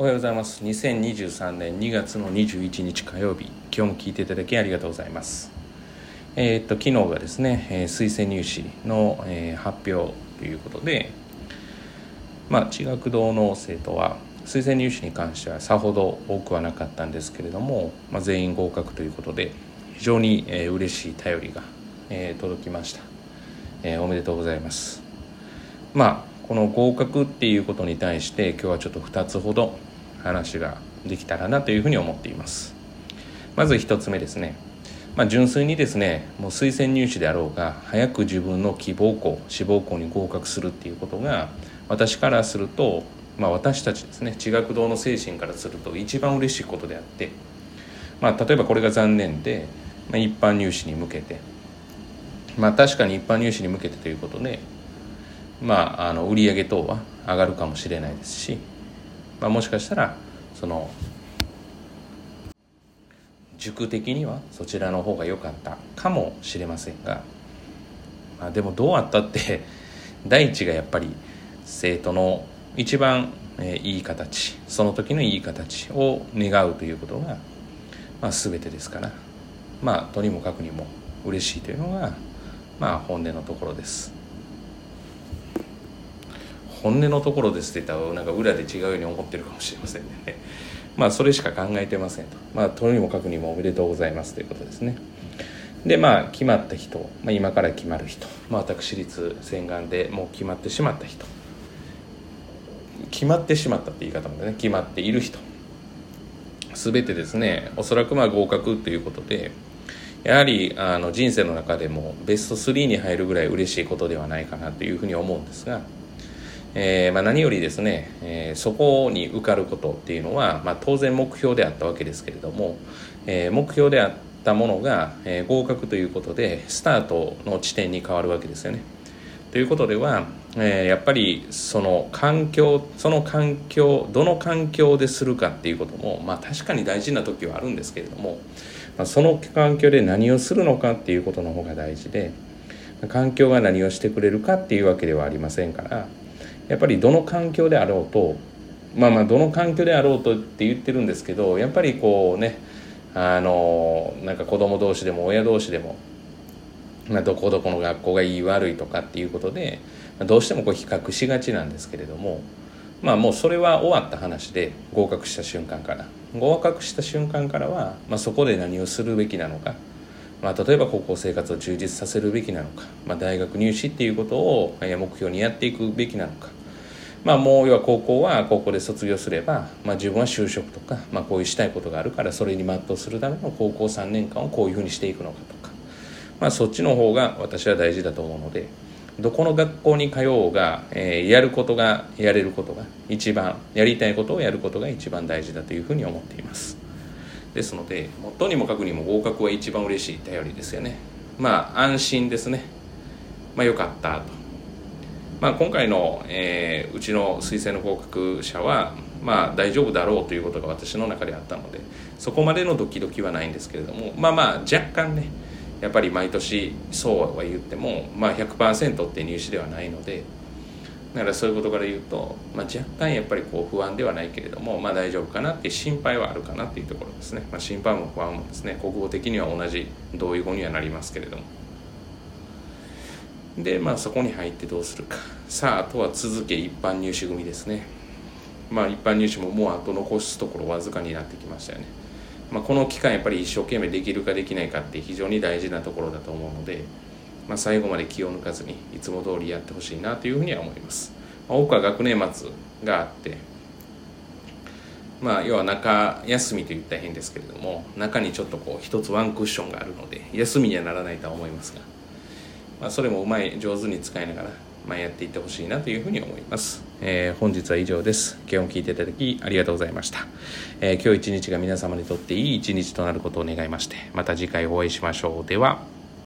おはようございます。2023年2月の21日火曜日。今日も聞いていただきありがとうございます。えー、っと昨日がですね、えー、推薦入試の、えー、発表ということでまあ地学堂の生徒は推薦入試に関してはさほど多くはなかったんですけれども、まあ、全員合格ということで非常に、えー、嬉しい頼りが、えー、届きました、えー、おめでとうございます。まあこの合格っていうことに対して今日はちょっと2つほど話ができたらなというふうに思っています。まず1つ目ですね。まあ、純粋にですねもう推薦入試であろうが早く自分の希望校志望校に合格するっていうことが私からすると、まあ、私たちですね地学堂の精神からすると一番嬉しいことであって、まあ、例えばこれが残念で、まあ、一般入試に向けてまあ確かに一般入試に向けてということでまあ、あの売上等は上がるかもしれないですし、まあ、もしかしたらその塾的にはそちらの方が良かったかもしれませんが、まあ、でもどうあったって 第一がやっぱり生徒の一番、いい形その時のいい形を願うということが、まあ、全てですからまあとにもかくにも嬉しいというのが、まあ、本音のところです。本音のところですって言ったらなんか裏で違うように思ってるかもしれませんね。まあそれしか考えてませんと。まあとにもかくにもおめでとうございますということですね。でまあ決まった人、まあ、今から決まる人、まあ、私立洗顔でもう決まってしまった人。決まってしまったって言い方もね決まっている人。全てですねおそらくまあ合格ということでやはりあの人生の中でもベスト3に入るぐらい嬉しいことではないかなというふうに思うんですがえーまあ、何よりですね、えー、そこに受かることっていうのは、まあ、当然目標であったわけですけれども、えー、目標であったものが、えー、合格ということでスタートの地点に変わるわけですよね。ということでは、えー、やっぱりその環境その環境どの環境でするかっていうことも、まあ、確かに大事な時はあるんですけれども、まあ、その環境で何をするのかっていうことの方が大事で環境が何をしてくれるかっていうわけではありませんから。やっぱりどの環境であろうとまあまあどの環境であろうとって言ってるんですけどやっぱりこうねあのなんか子供同士でも親同士でも、まあ、どこどこの学校がいい悪いとかっていうことでどうしてもこう比較しがちなんですけれどもまあもうそれは終わった話で合格した瞬間から。合格した瞬間からは、まあ、そこで何をするべきなのかまあ、例えば高校生活を充実させるべきなのか、まあ、大学入試っていうことを目標にやっていくべきなのかまあ、もう要は高校は高校で卒業すれば、まあ、自分は就職とか、まあ、こういうしたいことがあるからそれに全うするための高校3年間をこういうふうにしていくのかとか、まあ、そっちの方が私は大事だと思うのでどこの学校に通おうが、えー、やることがやれることが一番やりたいことをやることが一番大事だというふうに思っています。ですのでもとにもかくにも合格は一番嬉しい頼りですよね。まあ安心ですね。まあよかったと。まあ、今回の、えー、うちの推薦の合格者は、まあ、大丈夫だろうということが私の中であったのでそこまでのドキドキはないんですけれどもまあまあ若干ねやっぱり毎年そうは言っても、まあ100%って入試ではないのでだからそういうことから言うと、まあ、若干やっぱりこう不安ではないけれども、まあ、大丈夫かなっていう心配はあるかなっていうところですね、まあ、心配も不安もですね。国語的には同じ同意語にはなりますけれども。でまあそこに入ってどうするか。さああとは続け一般入試組ですね。まあ一般入試ももうあと残すところわずかになってきましたよね、まあ、この期間やっぱり一生懸命できるかできないかって非常に大事なところだと思うので、まあ、最後まで気を抜かずにいつも通りやってほしいなというふうには思います、まあ、多くは学年末があってまあ要は中休みと言ったら変ですけれども中にちょっとこう一つワンクッションがあるので休みにはならないとは思いますがまあ、それもうまい上手に使いながら、まあ、やっていってほしいなというふうに思います、えー、本日は以上です。今日も聞いていただきありがとうございました、えー、今日一日が皆様にとっていい一日となることを願いましてまた次回お会いしましょう。では。